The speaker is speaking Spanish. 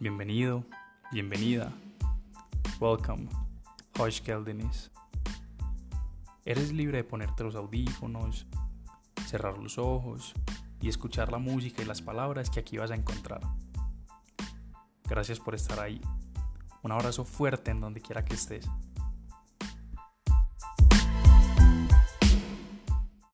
Bienvenido, bienvenida. Welcome, Hoş geldiniz. Eres libre de ponerte los audífonos, cerrar los ojos y escuchar la música y las palabras que aquí vas a encontrar. Gracias por estar ahí. Un abrazo fuerte en donde quiera que estés.